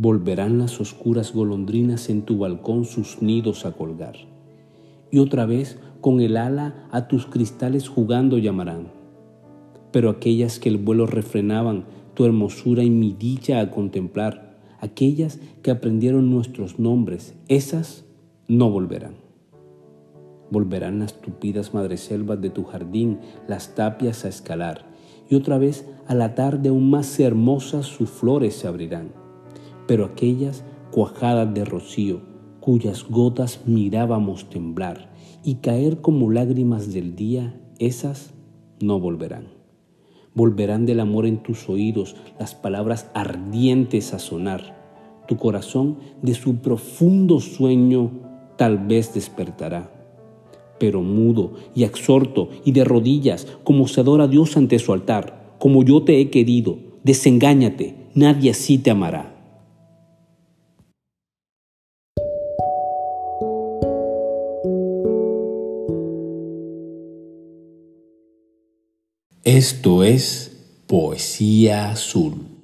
volverán las oscuras golondrinas en tu balcón sus nidos a colgar. Y otra vez con el ala a tus cristales jugando llamarán. Pero aquellas que el vuelo refrenaban tu hermosura y mi dicha a contemplar, aquellas que aprendieron nuestros nombres, esas no volverán. Volverán las tupidas madreselvas de tu jardín, las tapias a escalar, y otra vez a la tarde aún más hermosas sus flores se abrirán. Pero aquellas cuajadas de rocío, cuyas gotas mirábamos temblar y caer como lágrimas del día, esas no volverán. Volverán del amor en tus oídos las palabras ardientes a sonar. Tu corazón de su profundo sueño tal vez despertará pero mudo y exhorto y de rodillas, como se adora a Dios ante su altar, como yo te he querido, desengáñate, nadie así te amará. Esto es Poesía Azul.